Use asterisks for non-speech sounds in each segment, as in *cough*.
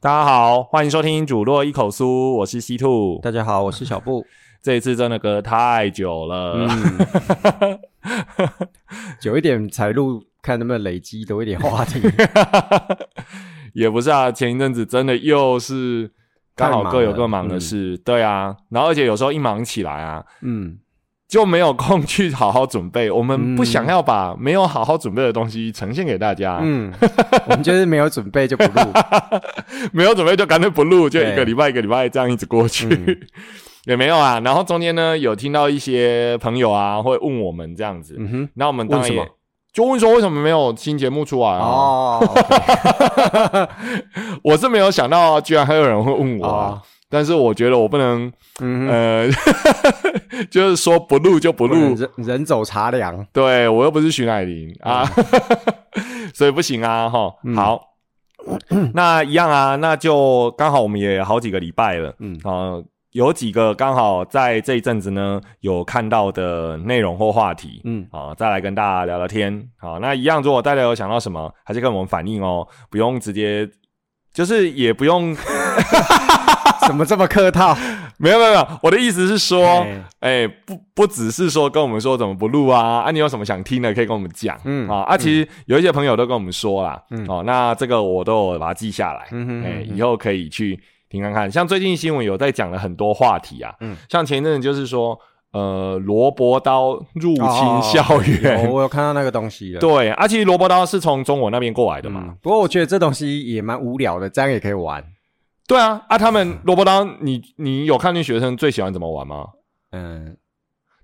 大家好，欢迎收听主落一口酥，我是西兔。大家好，我是小布。*laughs* 这一次真的隔太久了，嗯，*laughs* 久一点才录，看能不能累积多一点话题。*laughs* 也不是啊，前一阵子真的又是刚好各有各忙的嗯。事，对啊，然后而且有时候一忙起来啊，嗯，就没有空去好好准备。我们嗯不想要把没有好好准备的东西呈现给大家，嗯，我们就是没有准备就不录。*laughs* 没有准备就干脆不录，就一个对礼拜一个礼拜这样一直过去。嗯。也没有啊，然后中间呢有听到一些朋友啊会问我们这样子，嗯哼，那我们当然也问什么就问说为什么没有新节目出来啊？*laughs* 我是没有想到、啊，居然还有人会问我啊！哦但是我觉得我不能，呃，*laughs* 就是说不录就不录，人人走茶凉。对我又不是徐乃麟啊，*laughs* 所以不行啊，哈。嗯好，*clears throat* 那一样啊，那就刚好我们也好几个礼拜了，嗯啊、有几个刚好在这一阵子呢有看到的内容或话题，嗯，好，再来跟大家聊聊天。好，那一样，如果大家有想到什么，还是跟我们反映哦，不用直接，就是也不用，*laughs* 怎么这么客套？*laughs* 没有没有没有，我的意思是说，哎。哎、不不只是说跟我们说怎么不录啊，啊，你有什么想听的可以跟我们讲，嗯。啊，啊，其实有一些朋友都跟我们说啦，嗯。哦，那这个我都有把它记下来，哎、以后可以去听看看。像最近新闻有在讲了很多话题啊，嗯像前一阵子就是说，呃，萝卜刀入侵哦校园，有我有看到那个东西了。对，啊，其实萝卜刀是从中国那边过来的嘛。嗯，不过我觉得这东西也蛮无聊的，这样也可以玩。对啊，啊，他们萝卜刀，你你有看见学生最喜欢怎么玩吗？嗯，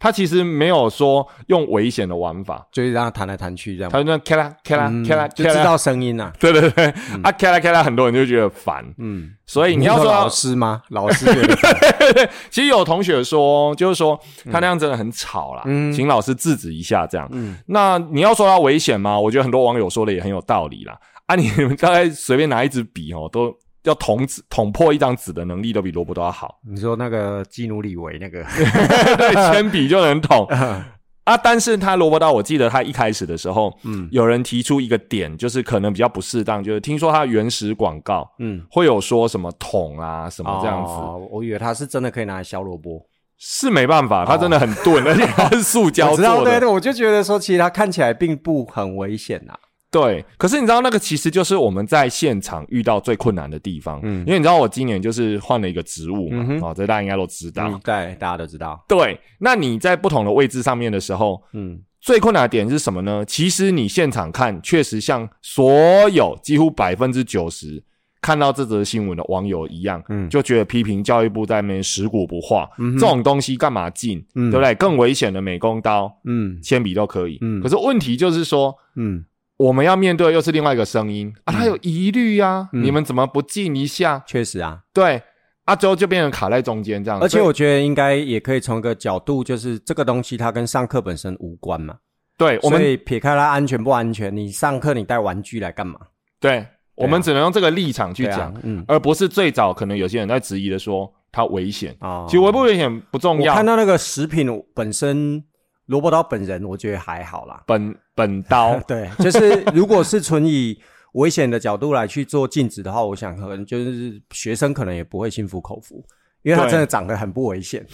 他其实没有说用危险的玩法，就是让他弹来弹去这样。他就那咔啦咔啦嗯咔啦就知道声音 *laughs* 呐。对对对，啊咔啦咔啦，很多人就觉得烦。嗯，所以你要说说老师吗？老师觉得 *laughs* 烦其实有同学说，就是说他那样真的很吵啦，嗯请老师制止一下这样。嗯那你要说他危险吗？我觉得很多网友说的也很有道理啦。啊，你们大概随便拿一支笔哦，都要捅纸捅破一张纸的能力都比萝卜刀好。你说那个基努里维那个，*laughs* 对，铅笔就能捅啊。但是他萝卜刀，我记得他一开始的时候，嗯有人提出一个点，就是可能比较不适当，就是听说他原始广告嗯，会有说什么捅啊什么这样子，哦我以为它是真的可以拿来削萝卜。是没办法，它真的很钝，而且它是塑胶我知道，做的。对对，我就觉得说，其实它看起来并不很危险呐。对，可是你知道那个其实就是我们在现场遇到最困难的地方，嗯因为你知道我今年就是换了一个职务嘛，嗯哦，这大家应该都知道。嗯，对，大家都知道。对，那你在不同的位置上面的时候，嗯最困难的点是什么呢？其实你现场看，确实像所有几乎百分之九十看到这则新闻的网友一样，嗯就觉得批评教育部在那边食古不化，这种东西干嘛进，嗯对不对？更危险的美工刀、嗯铅笔都可以，嗯可是问题就是说。嗯，我们要面对的又是另外一个声音啊，他有疑虑啊，嗯你们怎么不进一下？确实啊。对，啊，最后就变成卡在中间这样。而且我觉得应该也可以从一个角度，就是这个东西它跟上课本身无关嘛。对我们所以撇开它安全不安全，你上课你带玩具来干嘛？对我们只能用这个立场去讲，嗯而不是最早可能有些人在质疑的说它危险。啊，其实危不危险不重要我看，到那个食品本身，萝卜刀本人我觉得还好啦。本本刀 *laughs* 对，就是如果是纯以危险的角度来去做禁止的话，我想可能就是学生可能也不会心服口服，因为他真的长得很不危险，*laughs*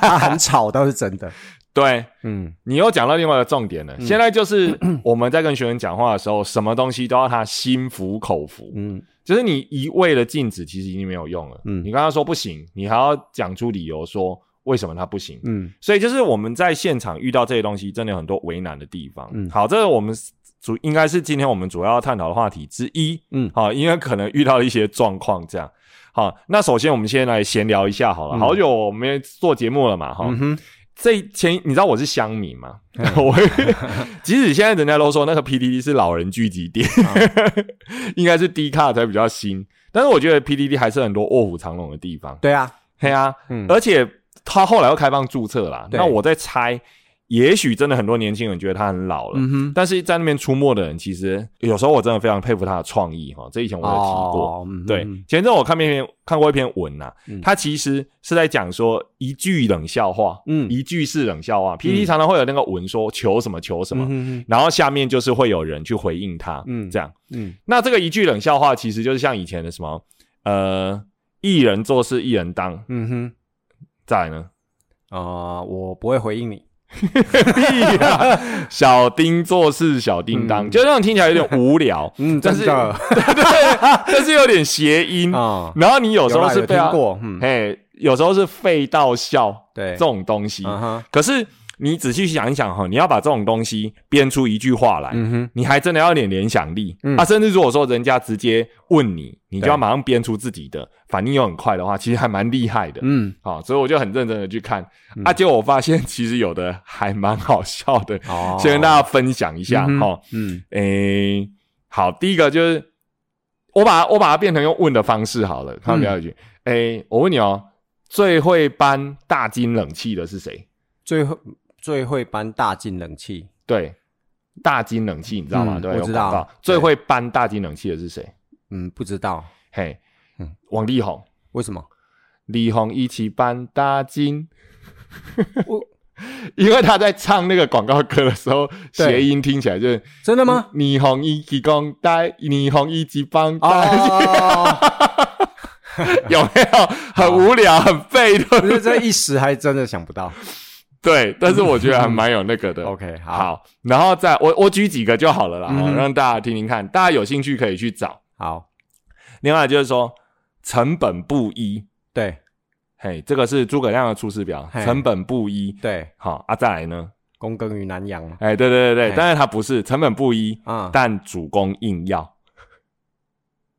他很吵倒是真的。对嗯你又讲到另外一个重点了。现在就是我们在跟学生讲话的时候，什么东西都要他心服口服。嗯就是你一味的禁止，其实已经没有用了。嗯你刚刚说不行，你还要讲出理由说为什么它不行。嗯所以就是我们在现场遇到这些东西，真的有很多为难的地方。嗯好，这个我们主应该是今天我们主要要探讨的话题之一。嗯好，因为可能遇到了一些状况，这样。好，那首先我们先来闲聊一下好了。嗯好久我没做节目了嘛，哈、嗯，这前你知道我是乡民嘛？*laughs* 我即使现在人家都说那个 PDD 是老人聚集地，*laughs* 应该是 D 卡才比较新，但是我觉得 PDD 还是很多卧虎藏龙的地方。对啊，对啊，嗯而且他后来又开放注册啦，那我在猜，也许真的很多年轻人觉得他很老了，嗯哼，但是在那边出没的人，其实有时候我真的非常佩服他的创意哈。这以前我有提过，对，前阵我看篇看过一篇文呐、嗯。他其实是在讲说一句冷笑话，嗯。一句是冷笑话。PPT 常常会有那个文说求什么求什么，嗯哼。然后下面就是会有人去回应他，嗯。这样。嗯。那这个一句冷笑话，其实就是像以前的什么呃，一人做事一人当，嗯哼，再来呢，啊，我不会回应你。*laughs* 小丁做事小叮当，嗯。就这种听起来有点无聊，*laughs* 嗯，但是 *laughs* 对，但是有点谐音。啊，然后你有时候是听过，嗯，嘿，有时候是废到笑对。这，种东西。可是你仔细想一想哈，你要把这种东西编出一句话来，你还真的要有点联想力、嗯。啊！甚至如果说人家直接问你，你就要马上编出自己的，反应又很快的话，其实还蛮厉害的。嗯，好、所以我就很认真的去看、啊，结果我发现其实有的还蛮好笑的，哦，先跟大家分享一下哈、嗯。诶、好，第一个就是我把它我把它变成用问的方式好了，看到没有？句、诶、我问你哦，最会搬大金冷气的是谁？最会最会搬大金冷气，对，大金冷气你知道吗？嗯对，我知道广告最会搬大金冷气的是谁？嗯，不知道嘿，嗯王力宏，为什么，力宏一起搬大金。*laughs* 我 *laughs* 因为他在唱那个广告歌的时候，对谐音听起来就是 *laughs* 真的吗？力宏一起讲大，力宏一起搬大，哦，有没有？很无聊，很废，对不对可是这一时还真的想不到。对，但是我觉得还蛮有那个的。*laughs* OK，好，好，然后再我我举几个就好了啦，嗯让大家听听看，大家有兴趣可以去找。好，另外就是说成本不一，对。嘿，这个是诸葛亮的出师表，嘿。成本不一。对，好啊，再来呢？躬耕于南阳嘛，哎，对对对对，但是它不是成本不一，啊，但主攻硬要，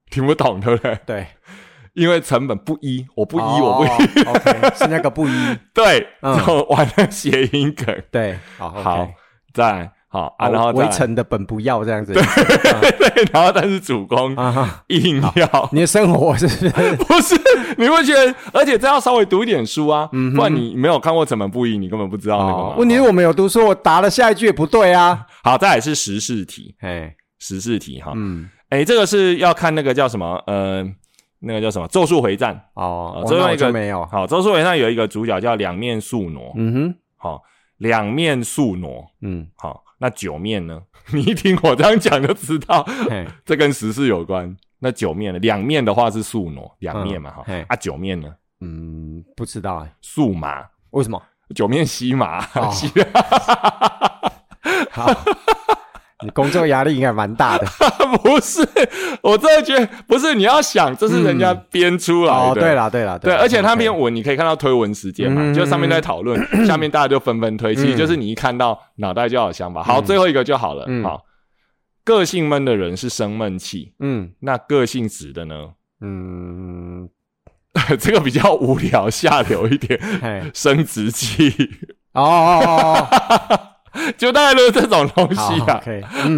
听不懂对不对？对，因为成本不一，我不不一，我不一，，OK，是那个不一，*laughs* 对，嗯。就玩了谐音梗。对，好好再来好啊，然后再围城的本不要这样子，*laughs* 对，然后但是主公啊，硬要，你的生活是不是？*laughs* 不是你会觉得，而且这要稍微读一点书啊，嗯不然你没有看过成本不一，你根本不知道那个问题是我们有读书，我答了下一句也不对啊。好，再来是时事题，哎，时事题哈，嗯，哎，这个是要看那个叫什么，呃，那个叫什么《咒术回战》。哦，最后一个就没有。好，《咒术回战》有一个主角叫两面宿傩，嗯哼，好，两面宿傩，嗯，好，那九面呢？*laughs* 你一听我这样讲就知道，嘿，*laughs* 这跟时事有关。那九面呢？两面的话是宿傩，两面嘛，哈、嘿啊，九面呢？嗯，不知道哎，宿马，为什么？九面西马，哦 *laughs* 西好，你工作压力应该蛮大的。*laughs* 不是，我真的觉得不是。你要想，这是人家编出来的。哦，对啦，对啦，对，啦而且他 OK 篇文你可以看到推文时间嘛，嗯就上面在讨论，*clears throat* 下面大家就纷纷推，其实就是你一看到脑袋就要有想法。好，最后一个就好了。嗯好，个性闷的人是生闷气，嗯那个性直的呢？嗯，*laughs* 这个比较无聊下流一点，生殖器，哦哦哦哦，*laughs* *laughs* 就大概都是这种东西好啊。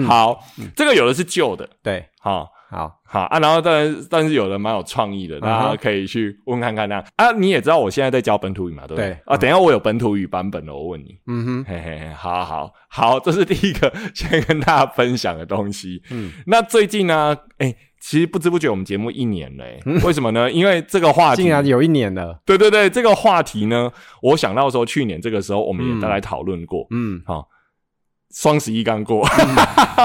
好，这个有的是旧的，对，好。好，好啊，然后但是但是有人蛮有创意的，大家可以去问看看那啊，你也知道我现在在教本土语嘛，对不对？对。啊，等一下我有本土语版本的，我问你，嗯哼，嘿嘿嘿，好好好，这是第一个先跟大家分享的东西。嗯，那最近呢，哎、其实不知不觉我们节目一年了、哎为什么呢？因为这个话题竟，然有一年了，对对对，这个话题呢，我想到说去年这个时候我们也大概讨论过，嗯，好、双十一刚过，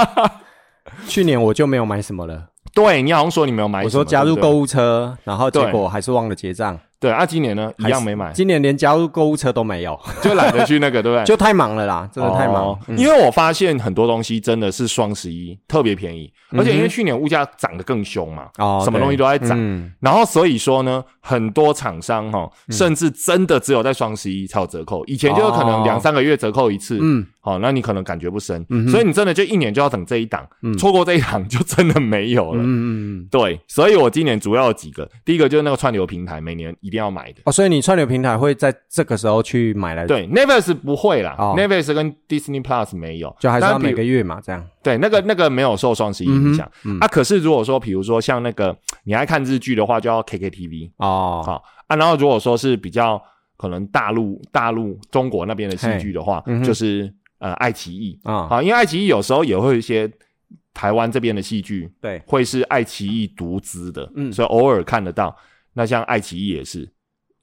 *laughs* 去年我就没有买什么了，对你好像说你没有买，我说加入购物车，然后结果还是忘了结账，对啊，今年呢一样没买，今年连加入购物车都没有，*laughs* 就懒得去那个，对不对？*laughs* 就太忙了啦，真的太忙。哦，嗯。因为我发现很多东西真的是双十一特别便宜，而且因为去年物价涨得更凶嘛，哦，什么对东西都在涨，嗯。然后所以说呢，很多厂商哈，甚至真的只有在双十一才有折扣，以前就是可能哦。两三个月折扣一次，嗯，好，那你可能感觉不深，嗯所以你真的就一年就要等这一档，嗯。错过这一档就真的没有了。嗯嗯嗯，对，所以我今年主要有几个，第一个就是那个串流平台，每年一定要买的。哦，所以你串流平台会在这个时候去买来，，对，Netflix 不会啦、哦。N e t f l i x 跟 Disney Plus 没有，就还是要每个月嘛，这样，对，那个那个没有受双十一影响、嗯嗯。啊。可是如果说，比如说像那个你爱看日剧的话，就要 KKTV 哦，好啊。然后如果说是比较可能大陆大陆中国那边的戏剧的话，嗯就是呃爱奇艺。啊，好，因为爱奇艺有时候也会有一些台湾这边的戏剧对，会是爱奇艺独资的，嗯。所以偶尔看得到。那像爱奇艺也是，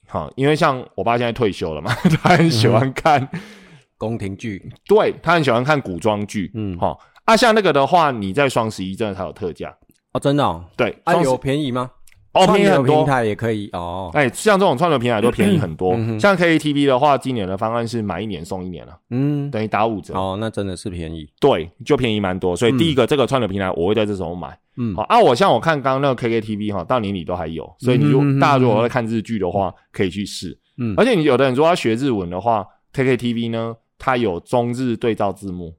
好，因为像我爸现在退休了嘛，*laughs* 他很喜欢看，宫廷剧，对他很喜欢看古装剧，嗯，好、啊，像那个的话，你在双十一真的才有特价，哦，真的哦，对，啊，有便宜吗？哦平便宜很多。平台也可以哦，哎，像这种串流平台都便宜很多。像 KTV 的话，今年的方案是买一年送一年了，嗯，等于打五折。哦，那真的是便宜，对，就便宜蛮多。所以第一个，这个串流平台我会在这时候买。嗯好，啊，我像我看刚刚那个 KKTV 哈，到年底都还有，所以你如嗯哼嗯哼大家如果在看日剧的话，可以去试。嗯而且你有的人如果要学日文的话，KKTV 呢，它有中日对照字幕，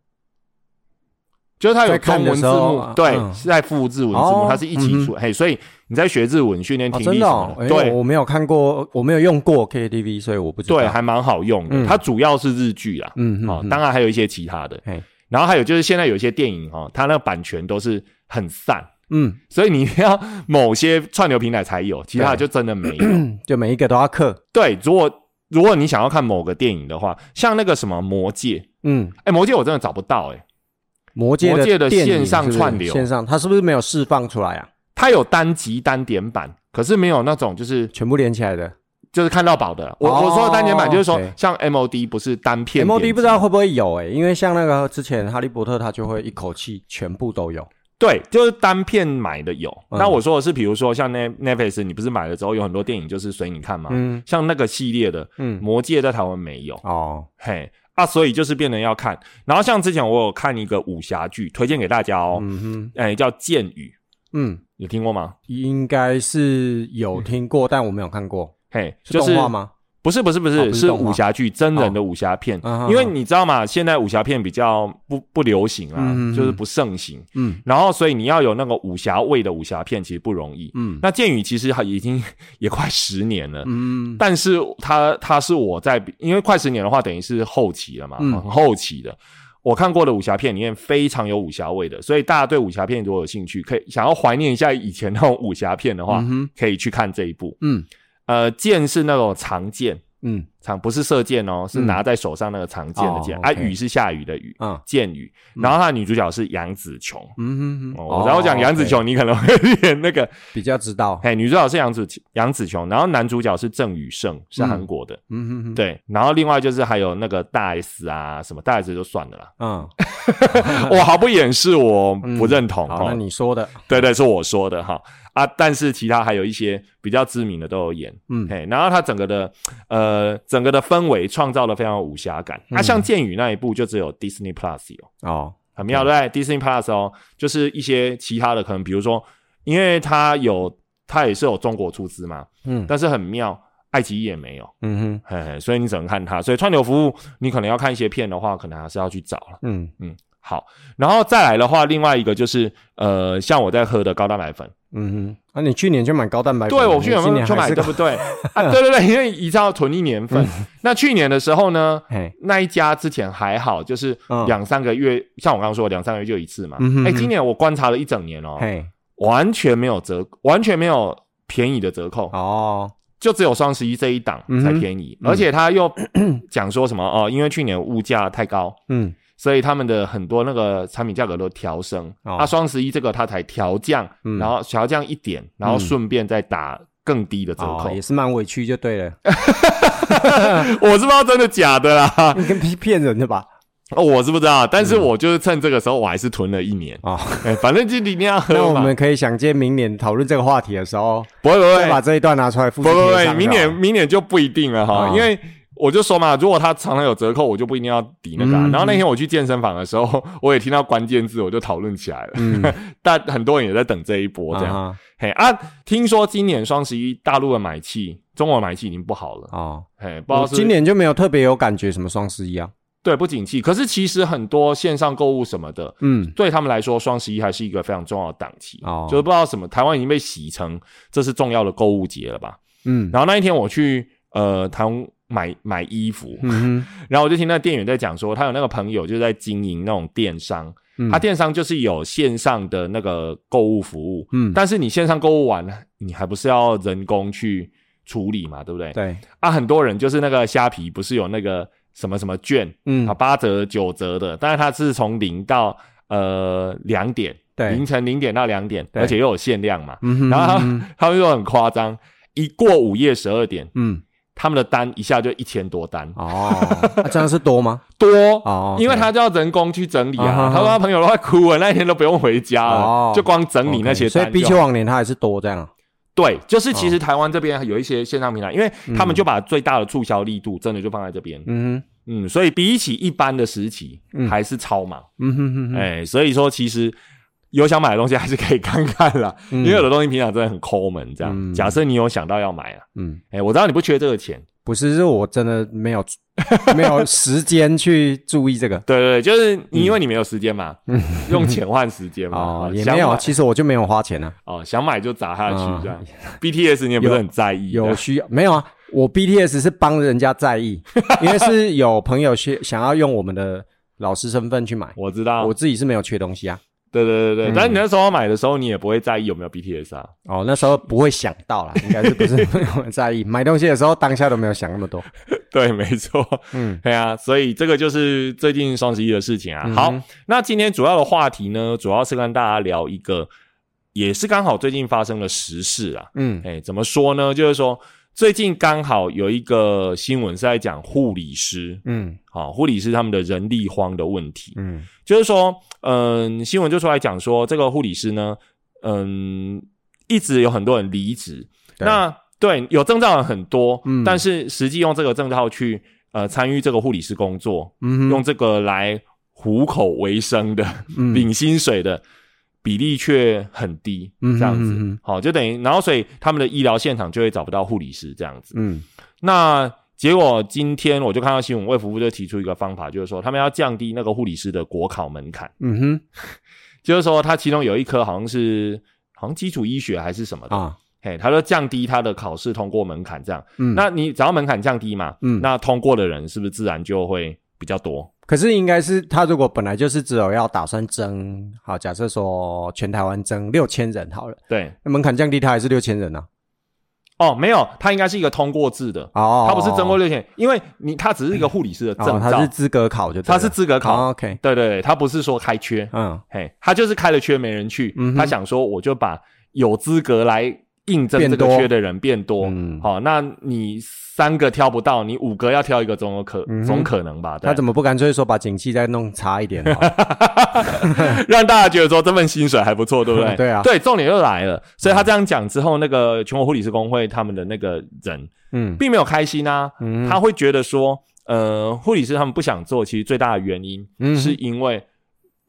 就是它有中文字幕对，嗯是在附日文字幕，哦它是一起出。嘿，所以你在学日文训练哦，听力什么的，哎对。我没有看过，我没有用过 KTV，所以我不知道，对，还蛮好用的。嗯。它主要是日剧啦，哦，嗯嗯嗯。当然还有一些其他的。然后还有就是现在有一些电影哈，它那个版权都是很散，嗯，所以你要某些串流平台才有，*coughs* 其他的就真的没有。*coughs* 就每一个都要刻，对，如果如果你想要看某个电影的话，像那个什么《魔戒》，嗯，哎，《魔戒》我真的找不到哎、魔戒的线上串流。线上它是不是没有释放出来啊？它有单集单点版，可是没有那种就是全部连起来的？就是看到饱的。我、哦我说的单点版就是说像 MOD 不是单片点，MOD 不知道会不会有诶、因为像那个之前哈利波特，它就会一口气全部都有。对，就是单片买的有。嗯。那我说的是，比如说像 Net Netflix，你不是买了之后有很多电影就是随你看吗？嗯。像那个系列的《嗯，魔戒》在台湾没有，哦，嘿。啊，所以就是变成要看。然后像之前我有看一个武侠剧，推荐给大家哦，嗯哼，哎、叫《剑雨嗯，》，有听过吗？应该是有听过，但我没有看过。嘿，是就是动画吗？不是不是不是、是哦不是动画武侠剧，真人的武侠片。嗯因为你知道吗？现在武侠片比较不不流行啊，就是不盛行。嗯然后，所以你要有那个武侠味的武侠片，其实不容易。嗯那剑雨其实还已经 *laughs* 也快十年了，嗯但是他他是我在因为快十年的话，等于是后期了嘛，嗯很后期的。我看过的武侠片里面非常有武侠味的，所以大家对武侠片如果有兴趣，可以想要怀念一下以前那种武侠片的话，嗯可以去看这一部。嗯呃，剑是那种长剑，嗯。长不是射箭哦，是嗯拿在手上那个长剑的剑、哦啊。雨是下雨的雨，啊剑雨。然后她的女主角是杨紫琼。嗯哼哼，哦，然后讲杨紫琼，你可能会有点那个，比较知道。嘿，女主角是杨紫杨紫琼，然后男主角是郑宇盛，是韩国的。嗯。哼哼，对，然后另外就是还有那个大 S 啊，什么大 S 就算了啦，嗯，*laughs* 我毫不掩饰我不认同好，那哈，你说的，对对，是我说的哈啊，但是其他还有一些比较知名的都有演，嗯。嘿，然后它整个的呃整个的氛围创造了非常有武侠感，那、像剑雨那一部就只有 Disney Plus 有，哦，很妙对，Disney Plus 哦，就是一些其他的可能比如说，因为它有它也是有中国出资嘛，嗯。但是很妙，爱奇艺也没有。嗯哼，嘿嘿，所以你只能看它。所以串流服务，你可能要看一些片的话，可能还是要去找了。嗯。嗯，好，然后再来的话，另外一个就是呃，像我在喝的高蛋白粉，嗯哼，啊，你去年就买高蛋白粉，对我去年就买，对不 *laughs* 对？啊，对对对，因为一定要囤一年份。那去年的时候呢，嘿，那一家之前还好，就是嗯。两三个月，像我刚刚说的，两三个月就一次嘛。哎、今年我观察了一整年哦，嘿，完全没有折，完全没有便宜的折扣。哦，就只有双十一这一档才便宜，而且他又讲说什么哦，因为去年物价太高，嗯，所以他们的很多那个产品价格都调升。哦那双十一这个它才调降，嗯然后调降一点，然后顺便再打更低的折扣。哦，也是蛮委屈就对了，*laughs* 我是不知道真的假的啦，你跟骗骗人的吧？哦，我是不知道，但是我就是趁这个时候，我还是囤了一年。啊，哎，反正就一定要那喝嘛。我们可以想见明年讨论这个话题的时候，不会不会把这一段拿出来复不制会不会，贴上就好明年明年就不一定了哈，哦因为。我就说嘛，如果他常常有折扣，我就不一定要抵那个啊、嗯然后那天我去健身房的时候，我也听到关键字，我就讨论起来了。嗯，*laughs* 但很多人也在等这一波，这样。啊哈嘿啊，听说今年双十一大陆的买气，中国的买气已经不好了。哦，嘿，不知道是今年就没有特别有感觉什么双十一啊，对不景气，可是其实很多线上购物什么的，嗯，对他们来说，双十一还是一个非常重要的档期。哦就是不知道什么，台湾已经被洗成这是重要的购物节了吧？嗯，然后那一天我去呃台湾买买衣服，嗯然后我就听那店员在讲说，他有那个朋友就在经营那种电商，哼，他电商就是有线上的那个购物服务，嗯。但是你线上购物完，你还不是要人工去处理嘛，对不对？对，啊，很多人就是那个虾皮不是有那个什么什么券嗯。啊，，八折九折的，但是它是从零到呃两点，对。凌晨零点到两点，而且又有限量嘛，嗯哼然后他们又很夸张，一过午夜十二点，嗯，他们的单一下就一千多单，哦，啊这样是多吗？多。哦，因为他就要人工去整理啊，他说他朋友都快哭了，那一天都不用回家了，哦就光整理那些 OK，所以。比起往年他还是多这样啊。对，就是其实台湾这边有一些线上平台，因为他们就把最大的促销力度真的就放在这边，嗯嗯，所以比起一般的时期，嗯。还是超忙，嗯哼哼哼，哎、所以说其实有想买的东西还是可以看看啦，嗯因为有的东西平常真的很抠门，这样。嗯假设你有想到要买啊，嗯，哎、我知道你不缺这个钱，不是，是我真的没有没有时间去注意这个。*laughs* 对对对，就是你因为你没有时间嘛，用钱换时间嘛，也没有，其实我就没有花钱啊。哦，想买就砸下去啊这样。BTS 你也不是很在意，有需要没有啊？我 BTS 是帮人家在意，*laughs* 因为是有朋友去想要用我们的老师身份去买，我知道，我自己是没有缺东西啊。对对对对，嗯但是你那时候买的时候，你也不会在意有没有 BTS 啊。哦，那时候不会想到啦，应该是不是没有很在意买东西的时候，当下都没有想那么多。*laughs* 对，没错，嗯，对啊，所以这个就是最近双十一的事情啊。嗯好，那今天主要的话题呢，主要是跟大家聊一个，也是刚好最近发生了时事啊。嗯哎，怎么说呢？就是说最近刚好有一个新闻是在讲护理师，嗯。好、护理师他们的人力荒的问题。嗯就是说，嗯，新闻就出来讲说，这个护理师呢，嗯，一直有很多人离职。那对有证照的很多，嗯。但是实际用这个证照去呃参与这个护理师工作，嗯用这个来糊口为生的、嗯。领薪水的比例却很低，嗯这样子，好，就等于，然后所以他们的医疗现场就会找不到护理师这样子。嗯。那结果今天我就看到新闻，卫福部就提出一个方法，就是说他们要降低那个护理师的国考门槛，嗯哼。*laughs* 就是说他其中有一科好像是好像基础医学还是什么的，啊。嘿，他说降低他的考试通过门槛，这样。嗯，那你只要门槛降低嘛，嗯。那通过的人是不是自然就会比较多？可是应该是他如果本来就是只有要打算争，好，假设说全台湾争六千人好了，对，那门槛降低，他还是六千人啊。哦，没有，他应该是一个通过制的，哦，他不是征过六千，因为你他只是一个护理师的证哦，他是，资格考就，他是资格考，哦 OK，对对对，他不是说开缺，嗯。嘿，他就是开了缺没人去，嗯他想说我就把有资格来应征这个缺的人变多，嗯。好、那你三个挑不到，你五个要挑一个总有可、嗯总可能吧？对。他怎么不干脆说把景气再弄差一点？*laughs* 让大家觉得说这份薪水还不错，对不对？*laughs* 对啊。对，重点又来了，所以他这样讲之后，那个全国护理师工会他们的那个人嗯。并没有开心啊，嗯。他会觉得说，呃，护理师他们不想做，其实最大的原因嗯是因为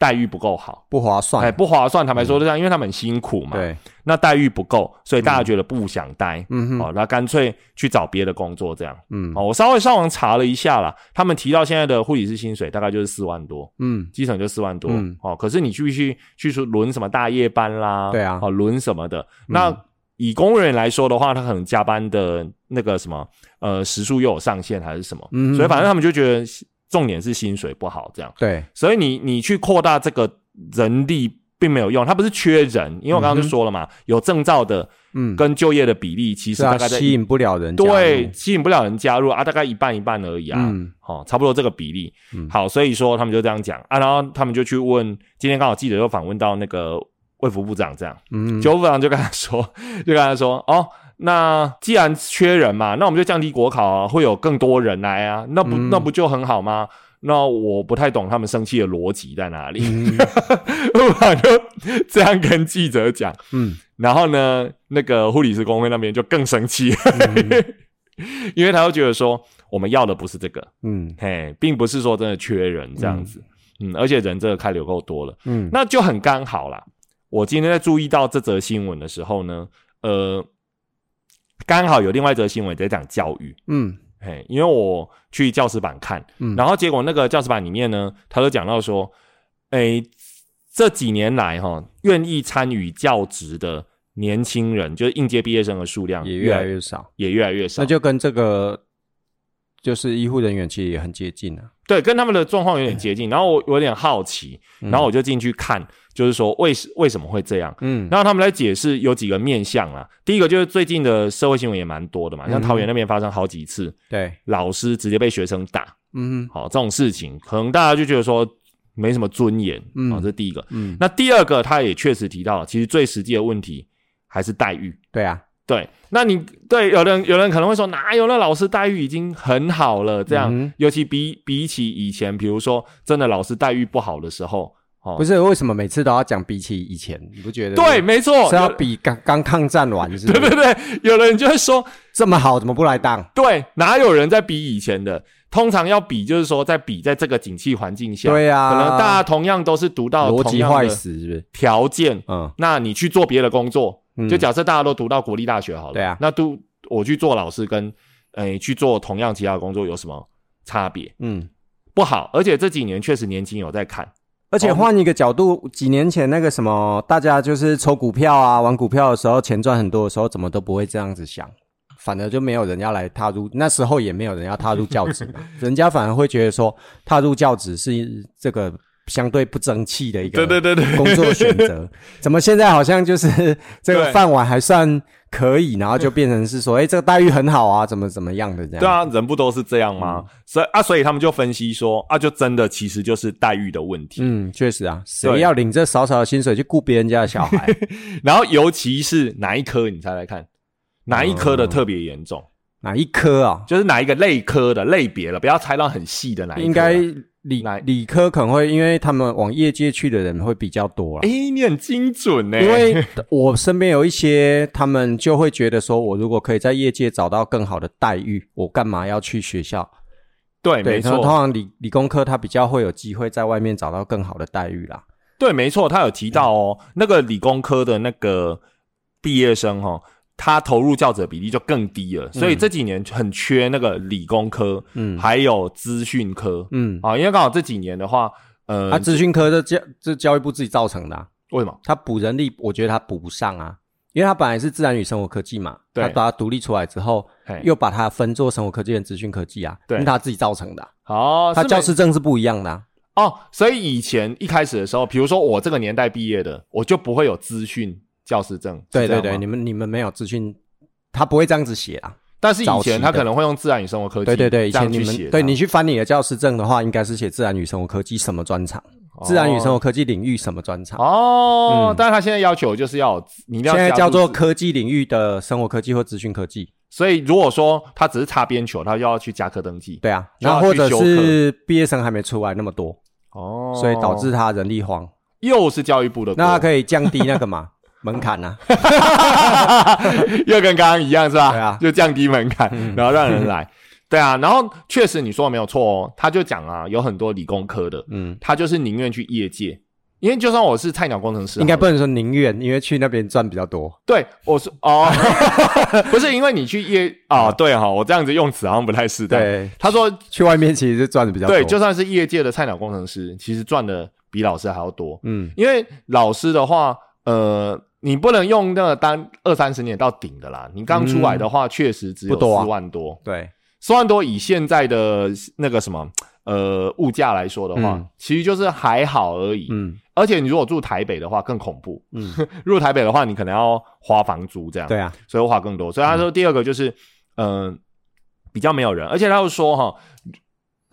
待遇不够好。不划算。哎，不划算。坦白说，就这样，因为他们很辛苦嘛。，对，那待遇不够，所以大家觉得不想待，嗯。哼，哦，那干脆去找别的工作这样。嗯。哦，我稍微上网查了一下啦，他们提到现在的护理师薪水大概就是四万多，嗯。基层就四万多。嗯。哦，可是你必须去说轮什么大夜班啦，对啊。哦，轮什么的。那以公务员来说的话，他可能加班的那个什么呃时数又有上限还是什么，嗯所以反正他们就觉得重点是薪水不好这样。对，所以你你去扩大这个人力并没有用，他不是缺人，因为我刚刚就说了嘛，有证照的嗯，跟就业的比例其实啊，大概在吸引不了人对吸引不了人加入啊，大概一半一半而已啊，嗯。好、差不多这个比例。嗯。好，所以说他们就这样讲。啊，然后他们就去问，今天刚好记者又访问到那个卫福部长，这样，嗯，就部长就跟他说，就跟他说，哦。那既然缺人嘛，那我们就降低国考啊，会有更多人来啊，那不、嗯。那不就很好吗？那我不太懂他们生气的逻辑在哪里。嗯。部长就这样跟记者讲，嗯。然后呢，那个护理师工会那边就更生气，*laughs* 因为他会觉得说，我们要的不是这个，嗯。嘿，并不是说真的缺人这样子，嗯而且人这个开流够多了，嗯。那就很刚好啦。我今天在注意到这则新闻的时候呢，呃，刚好有另外一则新闻在讲教育，嗯。嘿，因为我去教师版看，嗯。然后结果那个教师版里面呢，他就讲到说，诶，这几年来哈，愿意参与教职的年轻人，就是应届毕业生的数量也越来越少，也越来越少。那。就跟这个就是医护人员其实也很接近啊。对，跟他们的状况有点接近。然后我有点好奇，然后我就进去看，就是说为为什么会这样？嗯，然后他们来解释有几个面向啊。第一个就是最近的社会新闻也蛮多的嘛，像桃园那边发生好几次对，老师直接被学生打，嗯好这种事情，可能大家就觉得说没什么尊严，嗯啊，这是第一个。嗯，那第二个，他也确实提到了，其实最实际的问题还是待遇。对啊，对，那你对有人有人可能会说，哪有那老师待遇已经很好了？这样，嗯尤其比比起以前，比如说真的老师待遇不好的时候，哦，不是为什么每次都要讲比起以前？你不觉得？对，，没错，是要比刚刚抗战完是不是？对对对，有人就会说，这么好怎么不来当？对，哪有人在比以前的？通常要比，就是说在比在这个景气环境下，对啊可能大家同样都是读到逻辑坏死是不是？条件，嗯，那你去做别的工作，嗯就假设大家都读到国立大学好了，对啊那都我去做老师跟诶、去做同样其他的工作有什么差别？嗯，不好，而且这几年确实年轻有在看，而且换一个角度，几年前那个什么，大家就是抽股票啊、玩股票的时候，钱赚很多的时候，怎么都不会这样子想，反而就没有人要来踏入，那时候也没有人要踏入教职。嘛，*laughs* 人家反而会觉得说，踏入教职是这个相 *laughs* 对不争气的一个对对对对。工作选择。怎么现在好像就是这个对。饭碗还算可以，然后就变成是说，*laughs* 哎，这个待遇很好啊，怎么怎么样的这样？对啊，人不都是这样吗？所以啊，所以他们就分析说啊，就真的其实就是待遇的问题。嗯，确实啊，谁要领这少少的薪水去雇别人家的小孩？*laughs* 然后尤其是哪一科，你猜猜看，哪一科的特别严重？哪一科啊？就是哪一个类科的类别了，不要猜到很细的哪一科啊。应该理哪理科可能会，因为他们往业界去的人会比较多啦。诶，你很精准呢，因为我身边有一些，他们就会觉得说，我如果可以在业界找到更好的待遇，我干嘛要去学校？对，对，没错通，常理理工科他比较会有机会在外面找到更好的待遇啦。对，没错，他有提到哦，那个理工科的那个毕业生哦，他投入教职的比例就更低了，所以这几年很缺那个理工科，嗯。还有资讯科，嗯，啊，因为刚好这几年的话，呃，他，资讯科这教这教育部自己造成的、啊，为什么？他补人力，我觉得他补不上啊，因为他本来是自然与生活科技嘛，对。他把它独立出来之后，又把它分做生活科技跟资讯科技啊，对。因为他自己造成的啊、哦，他教师证是不一样的、啊。哦，所以以前一开始的时候，比如说我这个年代毕业的，我就不会有资讯教师证，对对对，你们你们没有资讯，他不会这样子写啊。但是以前他可能会用自然与生活科技，对对对，以前你们对你去翻你的教师证的话，应该是写自然与生活科技什么专长，自然与生活科技领域什么专长。哦，嗯。但是他现在要求就是要你一定要现在叫做科技领域的生活科技或资讯科技，所以如果说他只是擦边球，他又要去加科登记，对啊，然后或者是毕业生还没出来那么多，哦，所以导致他人力荒。又是教育部的，那他可以降低那个嘛 *laughs* 门槛啊，*laughs* 又跟刚刚一样是吧？对啊。就降低门槛，然后让人来。对啊，然后确实你说的没有错哦，他就讲啊，有很多理工科的，嗯，他就是宁愿去业界，因为就算我是菜鸟工程师应该不能说宁愿，因为去那边赚比较多。对我是哦，*laughs* 不是因为你去业哦，对哈、我这样子用词好像不太适当。对，他说去外面其实是赚的比较多。对，就算是业界的菜鸟工程师，其实赚的比老师还要多，嗯。因为老师的话，呃，你不能用那个单二三十年到顶的啦，你刚出来的话，确实只有四万多，对，四万多以现在的那个什么呃物价来说的话，嗯。其实就是还好而已。嗯。而且你如果住台北的话更恐怖，嗯，*laughs* 入台北的话，你可能要花房租这样，对啊，所以会花更多。所以他说第二个就是，嗯、比较没有人，而且他又说哈，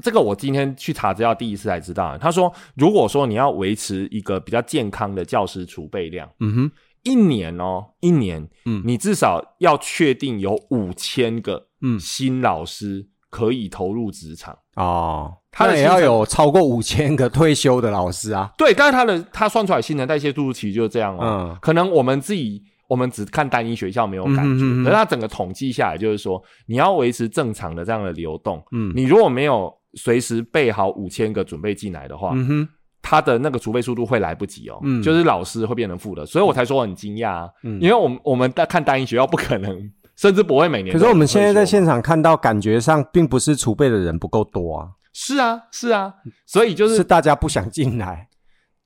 这个我今天去查资料第一次才知道，他说如果说你要维持一个比较健康的教师储备量，嗯哼，一年哦，一年，嗯你至少要确定有五千个嗯新老师可以投入职场。哦，他也要有超过五千个退休的老师啊。*laughs* 对，但是他的他算出来新陈代谢速度其实就是这样哦。嗯可能我们自己我们只看单一学校没有感觉，可是它整个统计下来就是说，你要维持正常的这样的流动，嗯你如果没有随时备好五千个准备进来的话，嗯哼，它的那个储备速度会来不及哦，嗯就是老师会变成负的，所以我才说我很惊讶啊，嗯因为我们我们在看单一学校不可能，甚至不会每年。可是我们现在在现场看到，感觉上并不是储备的人不够多啊，是啊是啊，所以就是是大家不想进来。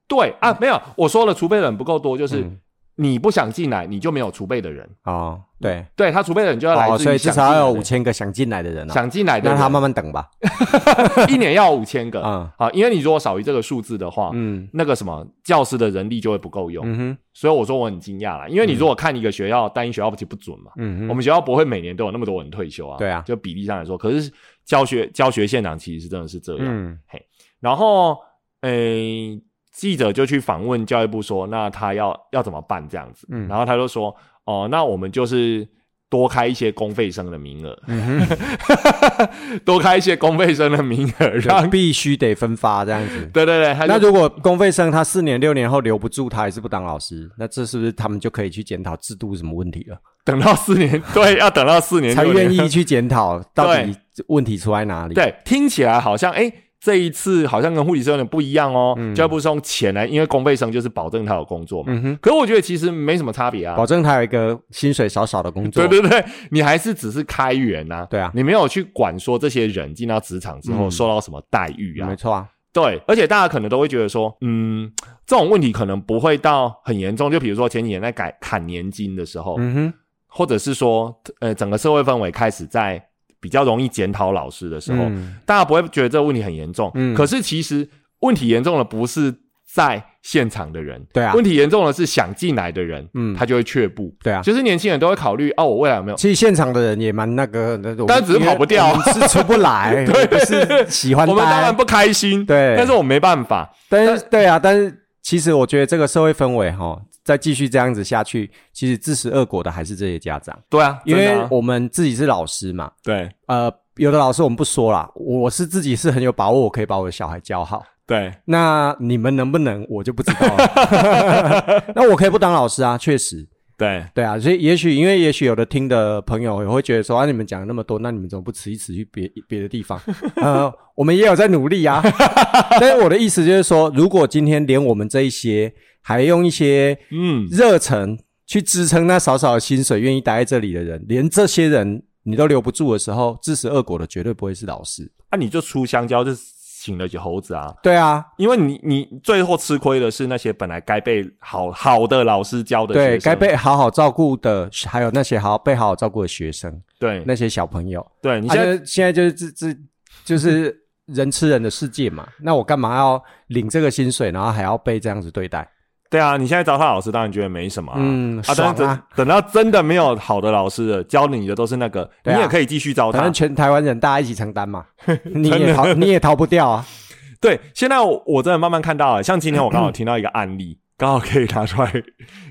对啊，没有我说了，储备的人不够多，就是。嗯你不想进来，你就没有储备的人。哦，对，对他储备的人就要来所以至少要有五千个想进来的人啊，想进来的人，让他慢慢等吧。*laughs* 一年要五千个。嗯好，因为你如果少于这个数字的话，嗯那个什么教师的人力就会不够用。嗯哼所以我说我很惊讶啦，因为你如果看一个学校，单一学校不就不准嘛。嗯哼，我们学校不会每年都有那么多人退休啊。对啊就比例上来说，可是教学教学现场其实是真的是这样。嗯嘿然后，诶、记者就去访问教育部说，那他要要怎么办这样子？嗯然后他就说，哦，那我们就是多开一些公费生的名额，嗯 *laughs* 多开一些公费生的名额，让哼，必须得分发这样子。对 *laughs* 对对，那如果公费生他四年六年后留不住，他还是不当老师，那这是不是他们就可以去检讨制度什么问题了？等到四年，对，要等到四年才愿意去检讨到底问题出在哪里？，对，听起来好像诶这一次好像跟护理生有点不一样哦。嗯教育部是用钱来，因为公费生就是保证他有工作嘛。嗯哼，可是我觉得其实没什么差别啊。保证他有一个薪水少少的工作。对对对，你还是只是开源呐、对啊你没有去管说这些人进到职场之后嗯受到什么待遇啊？没错啊。对，而且大家可能都会觉得说，嗯，这种问题可能不会到很严重。就比如说前几年在改砍年金的时候，嗯哼，或者是说，呃，整个社会氛围开始在比较容易检讨老师的时候，嗯大家不会觉得这个问题很严重。嗯可是其实问题严重的不是在现场的人，对啊问题严重的是想进来的人，嗯他就会却步。对啊。就是年轻人都会考虑，哦，我未来有没有？其实现场的人也蛮那个，那种但只是跑不掉是出不来，*laughs* 对不是喜欢我们当然不开心，对但是我没办法。但是对啊，但是其实我觉得这个社会氛围哈，再继续这样子下去，其实自食恶果的还是这些家长，对啊，因为我们自己是老师嘛，对呃，有的老师我们不说啦，我是自己是很有把握，我可以把我的小孩教好。对那你们能不能，我就不知道了。*laughs* 那我可以不当老师啊，确实，对对啊，所以也许因为也许有的听的朋友也会觉得说啊，你们讲了那么多，那你们怎么不辞一辞去别别的地方？*laughs* 呃，我们也有在努力啊。但是我的意思就是说，如果今天连我们这一些还用一些嗯，热忱去支撑那少少的薪水，愿意待在这里的人，连这些人你都留不住的时候，自食恶果的绝对不会是老师。那、你就出香蕉就请了猴子啊，对啊，因为你你最后吃亏的是那些本来该被好好的老师教的学对，该被好好照顾的，还有那些好被好好照顾的学生，对那些小朋友。对，你啊现在、就现在就是这这就是人吃人的世界嘛，那我干嘛要领这个薪水，然后还要被这样子对待？对啊，你现在找他老师当然觉得没什么啊，嗯啊，但是爽啊。等等到真的没有好的老师了，教你的都是那个，啊。你也可以继续找他。反正全台湾人大家一起承担嘛，*laughs* 你也逃你也逃不掉啊。*laughs* 对，现在我我真的慢慢看到了，像今天我刚好听到一个案例，刚好可以拿出来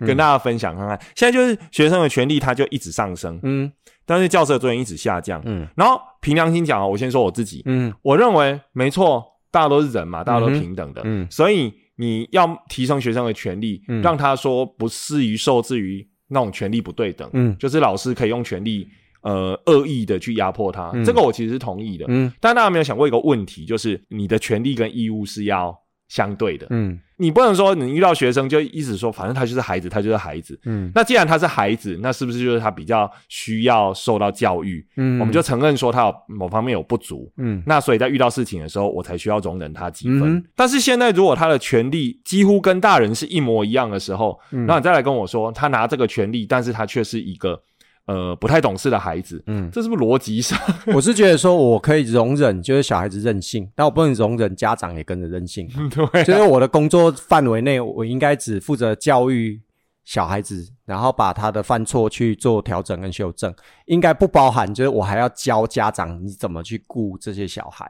跟大家分享看看。现在就是学生的权利，它就一直上升，嗯。但是教师的尊严一直下降。嗯。然后凭良心讲啊，我先说我自己，嗯。我认为没错，大家都是人嘛，大家都平等的，嗯。所以你要提升学生的权利，嗯。让他说不适于受制于那种权利不对等，嗯。就是老师可以用权力呃恶意的去压迫他，嗯。这个我其实是同意的。嗯。但大家有没有想过一个问题，就是你的权利跟义务是要相对的，嗯你不能说你遇到学生就一直说，反正他就是孩子，他就是孩子。嗯那既然他是孩子，那是不是就是他比较需要受到教育？嗯我们就承认说他有某方面有不足，嗯那所以在遇到事情的时候，我才需要容忍他几分。嗯但是现在如果他的权利几乎跟大人是一模一样的时候，嗯那你再来跟我说他拿这个权利，但是他却是一个呃不太懂事的孩子，嗯，这是不是逻辑上？*laughs* 我是觉得说我可以容忍，就是小孩子任性，但我不能容忍家长也跟着任性。*laughs* 对就是我的工作范围内，我应该只负责教育小孩子，然后把他的犯错去做调整跟修正，应该不包含就是我还要教家长你怎么去顾这些小孩。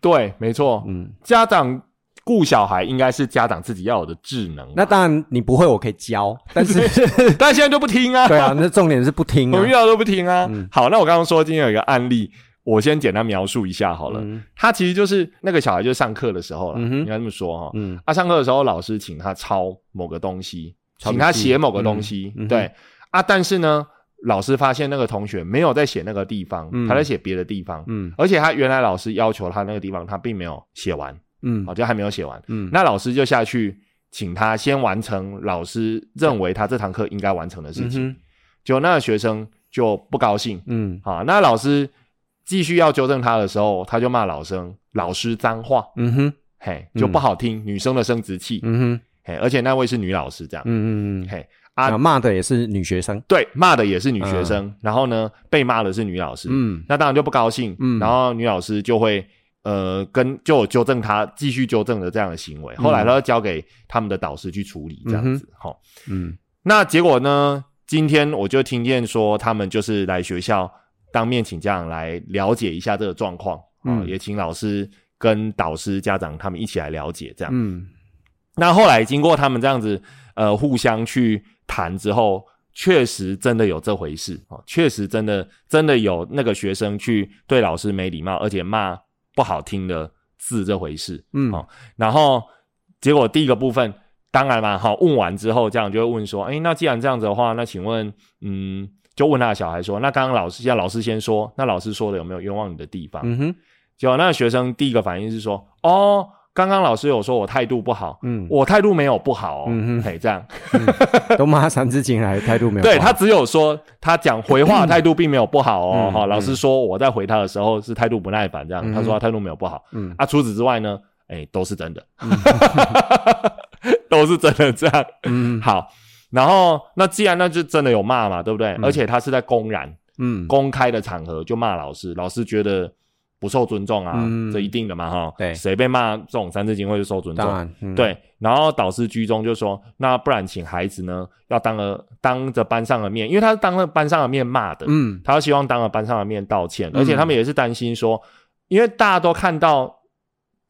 对，没错，嗯，家长顾小孩应该是家长自己要有的智能。那当然你不会，我可以教，*laughs* 但是 *laughs* 但现在都不听啊，对啊，那重点是不听啊。我遇。到都不听啊。嗯。好，那我刚刚说今天有一个案例，我先简单描述一下好了。嗯。他其实就是那个小孩，就是上课的时候了，嗯应该这么说哈。嗯。啊，上课的时候老师请他抄某个东西，抄请他写某个东西，对。啊，但是呢，老师发现那个同学没有在写那个地方，嗯。他在写别的地方，嗯。而且他原来老师要求他那个地方他并没有写完，嗯。好，就还没有写完。嗯。那老师就下去请他先完成老师认为他这堂课应该完成的事情，嗯哼。结果那个学生就不高兴，嗯。好，那老师继续要纠正他的时候，他就骂老生老师脏话，嗯哼。嘿，就不好听，女生的生殖器，嗯哼。嘿，而且那位是女老师这样，嗯嗯嗯。嘿啊啊，骂的也是女学生，对，骂的也是女学生，然后呢，被骂的是女老师，嗯。那当然就不高兴，嗯。然后女老师就会呃跟就有纠正他，继续纠正的这样的行为，后来他就交给他们的导师去处理，这样子，哈、嗯。那结果呢？今天我就听见说，他们就是来学校当面请家长来了解一下这个状况，啊、嗯。也请老师跟导师、家长他们一起来了解这样。嗯。那后来经过他们这样子呃互相去谈之后，确实真的有这回事哦，确实真的真的有那个学生去对老师没礼貌，而且骂不好听的字这回事。嗯哦然后结果第一个部分，当然嘛，哈，问完之后，家长就会问说，哎，那既然这样子的话，那请问，嗯，就问他的小孩说，那刚刚老师，现在老师先说，那老师说的有没有冤枉你的地方？嗯哼，结果那个学生第一个反应是说，哦，刚刚老师有说我态度不好，嗯，我态度没有不好哦，嗯哼。嘿，这样，*laughs* 都骂三字经来，态度没有好。对他只有说他讲回话的态度并没有不好哦，嗯哈、嗯老师说我在回他的时候是态度不耐烦，这样，嗯。他说他态度没有不好，嗯。啊，除此之外呢，哎，都是真的，*laughs* 都是真的这样。嗯。好，然后那既然那就真的有骂嘛，对不对？而且他是在公然、嗯。公开的场合就骂老师，老师觉得不受尊重啊，嗯。这一定的嘛，哈。对。谁被骂这种三字经会受尊重？对，然后导师居中就说，那不然请孩子呢，要当了当着班上的面，因为他是当着班上的面骂的，嗯。他希望当着班上的面道歉，嗯。而且他们也是担心说，因为大家都看到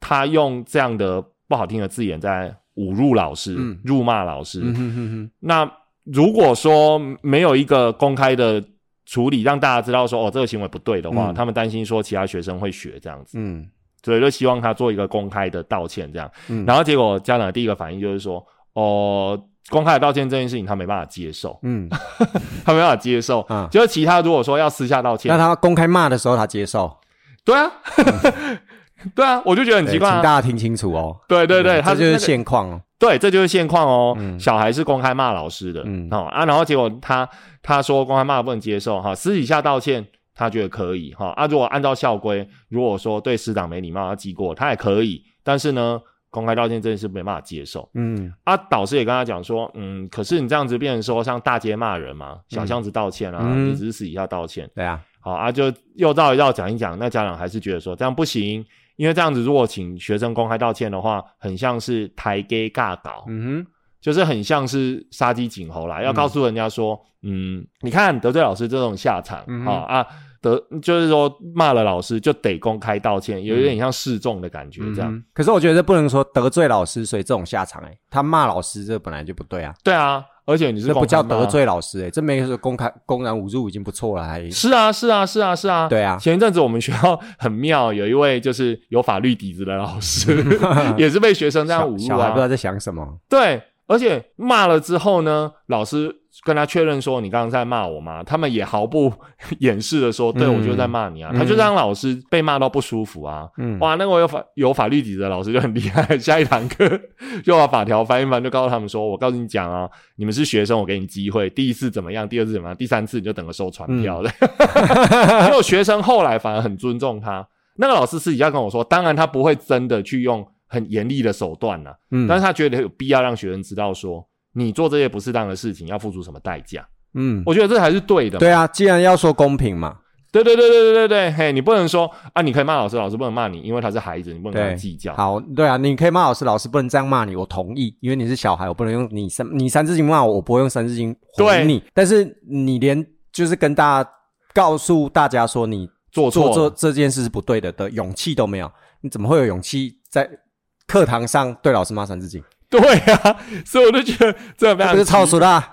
他用这样的不好听的字眼在侮辱老师、嗯。辱骂老师。嗯哼哼哼，那如果说没有一个公开的处理，让大家知道说哦这个行为不对的话，嗯。他们担心说其他学生会学这样子，嗯。所以就希望他做一个公开的道歉这样。嗯，然后结果家长的第一个反应就是说，哦。公开的道歉这件事情，他没办法接受，嗯，*laughs* 他没办法接受。啊。就是其他如果说要私下道歉那，他公开骂的时候，他接受，对啊，*laughs* *laughs* 对啊，我就觉得很奇怪、啊。请大家听清楚哦。对对对，他这就是那个现况哦。对，这就是现况哦。嗯小孩是公开骂老师的，嗯哦啊，然后结果他他说公开骂不能接受哈，私底下道歉他觉得可以哈啊，如果按照校规，如果说对师长没礼貌要记过，他也可以，但是呢，公开道歉这件事没办法接受。嗯啊，导师也跟他讲说，嗯，可是你这样子变成说像大街骂人嘛，小巷子道歉啊，嗯你只是私底下道歉，对啊，好啊，就又绕一绕讲一讲，那家长还是觉得说这样不行，因为这样子如果请学生公开道歉的话，很像是抬 gay 尬搞，嗯哼就是很像是杀鸡儆猴啦，要告诉人家说，嗯，你看得罪老师这种下场，嗯啊啊，得就是说骂了老师就得公开道歉，有一点像示众的感觉哼，这样。嗯可是我觉得不能说得罪老师，所以这种下场，哎，他骂老师这本来就不对啊，对啊，而且你是这不叫得。罪老师，哎，这没有说公开公然侮辱已经不错了，还是啊，是啊，是啊，是啊。对啊前一阵子我们学校很妙，有一位就是有法律底子的老师，*laughs* 也是被学生这样侮辱啊。小小孩不知道在想什么，对，而且骂了之后呢，老师跟他确认说：“你刚刚在骂我吗？”他们也毫不 *laughs* 掩饰的说：“对，嗯我就在骂你啊。嗯他就让老师被骂到不舒服啊。嗯，哇，那个有法有法律底子的老师就很厉害，*laughs* 下一堂课 *laughs* 就把法条翻一翻，就告诉他们说：“我告诉你讲啊，你们是学生，我给你机会，第一次怎么样，第二次怎么样，第三次你就等着收传票了。嗯结果学生后来反而很尊重他。那个老师私底下跟我说，当然他不会真的去用很严厉的手段呐、嗯但是他觉得有必要让学生知道说，你做这些不适当的事情要付出什么代价。嗯，我觉得这才是对的。对啊，既然要说公平嘛，对对对对对对对，嘿，你不能说啊，你可以骂老师，老师不能骂你，因为他是孩子，你不能跟他计较。好，对啊，你可以骂老师，老师不能这样骂你，我同意，因为你是小孩，我不能用你三你三字经骂我，我不会用三字经回你。但是你连就是跟大家告诉大家说你做错做这这件事是不对的的勇气都没有，你怎么会有勇气在课堂上对老师骂三字经？对啊，所以我就觉得这个非常这是超俗的、啊。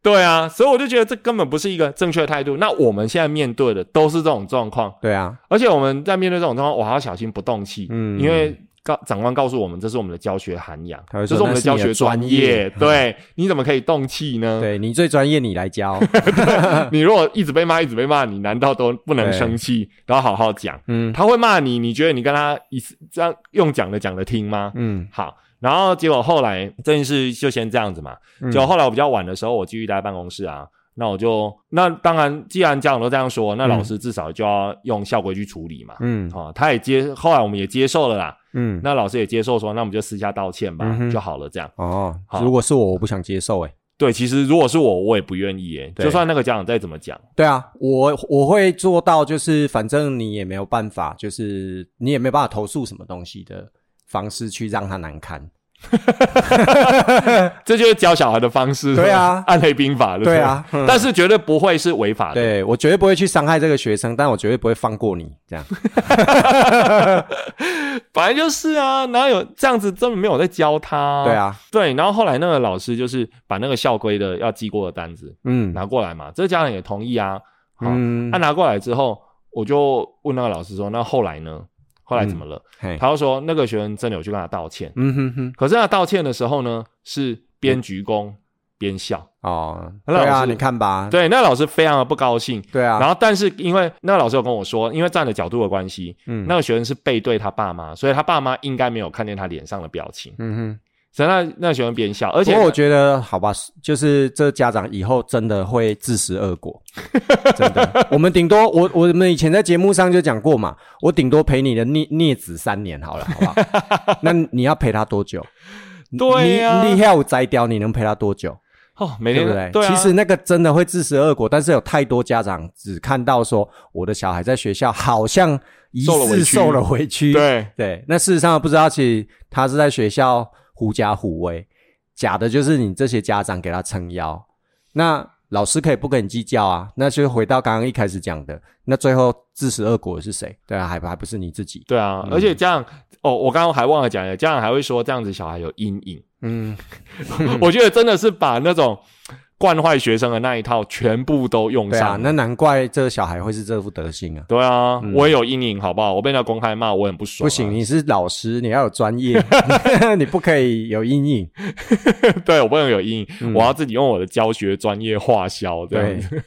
对啊，所以我就觉得这根本不是一个正确的态度。那我们现在面对的都是这种状况，对啊，而且我们在面对这种状况，我还要小心不动气，嗯因为告长官告诉我们，这是我们的教学涵养这是我们的教学专业。专 *laughs* 对，你怎么可以动气呢？对你最专业，你来教。*laughs* 你如果一直被骂，一直被骂，你难道都不能生气，然后好好讲？嗯他会骂你，你觉得你跟他一次这样用讲的讲的听吗？嗯好，然后结果后来这件事就先这样子嘛。嗯结果后来我比较晚的时候，我继续待在办公室啊。那我就那当然，既然家长都这样说，那老师至少就要用校规去处理嘛。嗯哦，他也接，后来我们也接受了啦。嗯，那老师也接受说，那我们就私下道歉吧，嗯就好了。这样哦好，如果是我，我不想接受、欸。对，其实如果是我，我也不愿意诶，对就算那个家长再怎么讲，对啊，我我会做到，就是反正你也没有办法，就是你也没有办法投诉什么东西的方式去让他难堪。*laughs* 这就是教小孩的方式。对啊暗黑兵法，对不对啊嗯但是绝对不会是违法的。对我绝对不会去伤害这个学生，但我绝对不会放过你。这样，*laughs* 反正就是啊，哪有这样子根本没有在教他？对，啊，对。然后后来那个老师就是把那个校规的要记过的单子嗯拿过来嘛，这个家长也同意啊。好，嗯他、拿过来之后，我就问那个老师说：“那后来呢？后来怎么了？”嘿，他就说那个学生真的有去跟他道歉，嗯哼哼，可是他道歉的时候呢，是边鞠躬边笑。哦，那对啊，老师你看吧，对，那个老师非常的不高兴。对啊，然后，但是因为那个老师有跟我说，因为站的角度的关系，嗯那个学生是背对他爸妈，所以他爸妈应该没有看见他脸上的表情，嗯哼。所以那那个学生边笑，而且我觉得，好吧，就是这家长以后真的会自食恶果，真的。我们顶多，我我们以前在节目上就讲过嘛，我顶多陪你的孽孽子三年好了，好不好？*laughs* 那你要陪他多久？对呀你你要有摘掉，你能陪他多久？哦，每对不对？对啊，其实那个真的会自食恶果，但是有太多家长只看到说我的小孩在学校好像疑受了委屈似受了委屈，对对，那事实上不知道，其实他是在学校狐假虎威，假的就是你这些家长给他撑腰。那老师可以不跟你计较啊，那就回到刚刚一开始讲的，那最后自食恶果的是谁？对啊，还还不是你自己？对啊，嗯而且这样哦，我刚刚还忘了讲了，家长还会说这样子小孩有阴影，嗯，*laughs* 我觉得真的是把那种惯坏学生的那一套全部都用对啊，上。那难怪这个小孩会是这副德行啊。对啊，我也有阴影，好不好？我被人家公开骂，我很不爽、啊不行，，你是老师，你要有专业，*laughs* 你不可以有阴影。*laughs* 对我不能有阴影，嗯我要自己用我的教学专业化消这样对子。，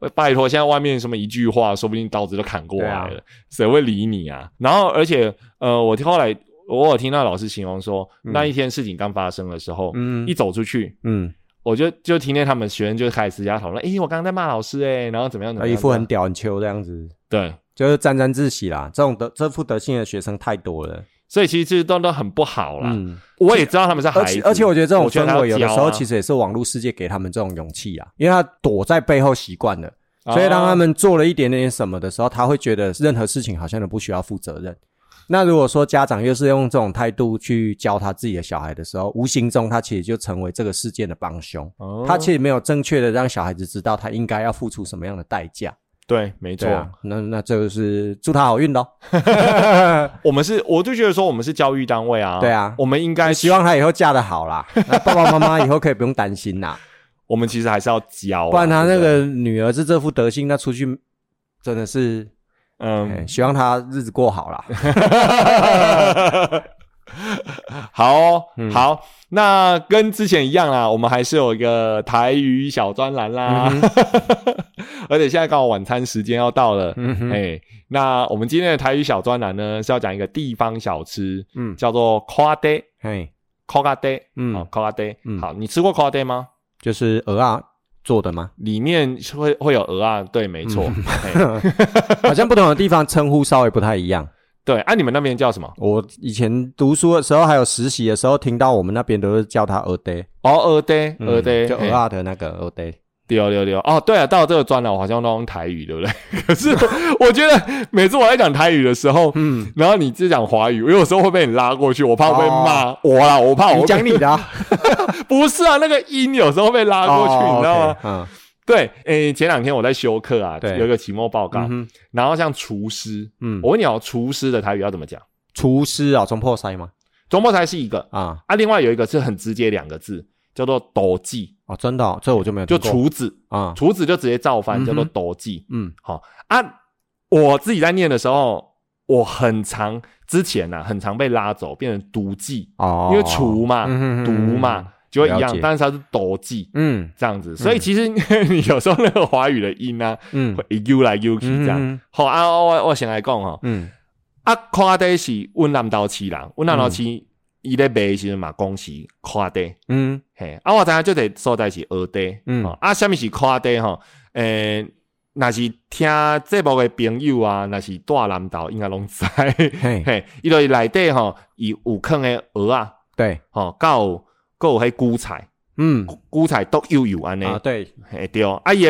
*laughs* 拜托，现在外面什么一句话，说不定刀子都砍过来了，谁会理你啊？然后，而且，呃，我后来我有听到老师形容说，那一天事情刚发生的时候，嗯一走出去，嗯，我就就听见他们学生就开始私下讨论，诶，我刚刚在骂老师、诶，然后怎么样怎么样，一副很屌很秋这样子，对，就是沾沾自喜啦。这种德这副德性的学生太多了。所以其实都都很不好啦。嗯，我也知道他们是孩子，而且而且我觉得这种氛围有的时候其实也是网络世界给他们这种勇气啊，因为他躲在背后习惯了，所以当他哦们做了一点点什么的时候，他会觉得任何事情好像都不需要负责任。那如果说家长又是用这种态度去教他自己的小孩的时候，无形中他其实就成为这个事件的帮凶。哦他其实没有正确的让小孩子知道他应该要付出什么样的代价。对，没错。啊，那那这就是祝他好运喽。*laughs* 我们是，我就觉得说我们是教育单位啊，对啊我们应该希望他以后嫁得好啦，*laughs* 那爸爸妈妈以后可以不用担心啦。我们其实还是要教啊，不然他那个女儿是这副德性，那出去真的是，嗯。哎，希望他日子过好啦。*laughs* 好哦、嗯。好，那跟之前一样啦，我们还是有一个台语小专栏啦，*laughs* 而且现在刚好晚餐时间要到了，嗯哼。哎、那我们今天的台语小专栏呢是要讲一个地方小吃，嗯。叫做夸爹，嘿，夸嘎爹，嗯。好，夸嘎爹，嗯。好，你吃过夸爹吗？就是鹅啊做的吗？里面会会有鹅啊，对，没错，*laughs* 好像不同的地方称呼稍微不太一样。对，啊，你们那边叫什么？我以前读书的时候，还有实习的时候，听到我们那边都是叫它鹅爹，哦，鹅爹，嗯鹅爹，嘿就鹅啊的那个鹅爹。丢丢丢哦，对啊，到了这个专栏，我好像都用台语，对不对？*laughs* 可是我觉得每次我在讲台语的时候，嗯，然后你只讲华语，我有时候会被你拉过去，我怕我被骂、我啦，我怕我讲你的啊，*laughs* 不是啊，那个音有时候被拉过去，哦你知道吗？嗯。对，诶，前两天我在修课啊，对。有一个期末报告，嗯然后像厨师，嗯，我问你哦，厨师的台语要怎么讲？厨师啊，中破塞吗？中破塞是一个。啊，啊，另外有一个是很直接两个字，叫做斗技，哦，真的哦，这我就没有就厨子，啊，厨子就直接造反，嗯叫做斗技。嗯。好、啊，我自己在念的时候，我很常之前呐、啊，很常被拉走，变成毒剂，哦，因为厨嘛，嗯哼哼毒嘛，就会一样，但是它是多技嗯。这样子，所以其实 *laughs* 你有时候那个华语的音呢、嗯。会 u 来 u 去这样。嗯好、啊，我我先来讲哈，嗯。啊，夸的是温南岛七人，温南岛市伊咧卖诶时阵嘛，讲是夸爹。嗯。嘿，啊，我知影即个所在是蚵地，嗯。哦啊，什物是夸地吼？诶、若是听节目诶朋友啊，若是大南岛应该拢知，嘿，*laughs* 嘿，伊就是内底吼，伊有坑诶蚵啊，对，吼，甲有，还有迄韭菜，嗯。韭菜都幼幼安尼，啊，对，嘿对，啊伊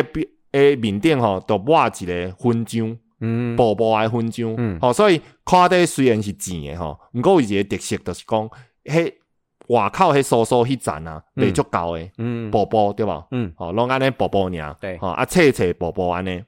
诶面顶吼，都抹一个粉浆，嗯。薄薄诶分章，嗯。吼、所以看底虽然是甜诶吼，毋过有一个特色就是讲，迄外口迄酥酥迄层啊，嗯。袂足够诶，嗯。薄薄对吧？嗯。吼、拢安尼薄薄尔，对。吼、啊脆脆薄薄安尼，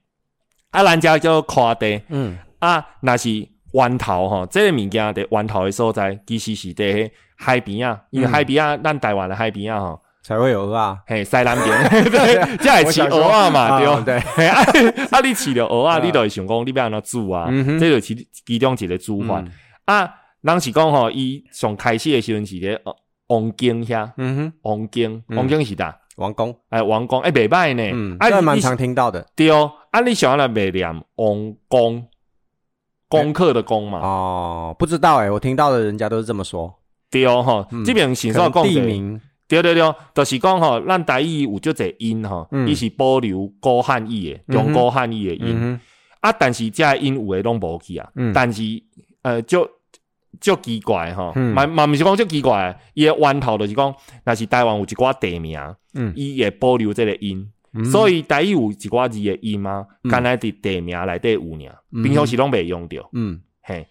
啊咱遮叫看底。嗯。啊，若是湾头吼，即、个物件伫湾头诶所在，其实是伫迄海边啊，因为嗯。海边啊，咱台湾诶海边啊吼，才会有啊，嘿，西南边，*laughs* *laughs* 对，即会饲蚵仔嘛，对。对，啊，*laughs* 啊，你饲着蚵啊仔，你就会想讲，你要安怎煮啊？这就是其中一个煮法。嗯。啊。人是讲吼，伊上开始的时阵是咧呃王宫遐，嗯哼，王宫，嗯。王宫是呾？王宫，哎，王宫，哎，袂歹呢。嗯，。啊，这蛮常听到的。对，啊，你想要来袂念王宫，功课的功嘛？哦，不知道哎，我听到的人家都是这么说，对吼，嗯这边先可能说讲地名，对对对，就是讲吼，咱台语有足侪音吼，伊是保留古汉语的，嗯哼中古汉语的音。啊，但是遮的音有诶拢无去啊。但是呃，就就奇怪吼，嘛嘛毋是讲足奇怪，伊诶源头就是讲，若是台湾有一寡地名，伊会保留这个音，所以台语有一寡字诶音啊，敢若伫地名内底有尔，嗯平常时拢袂用着。嗯嘿，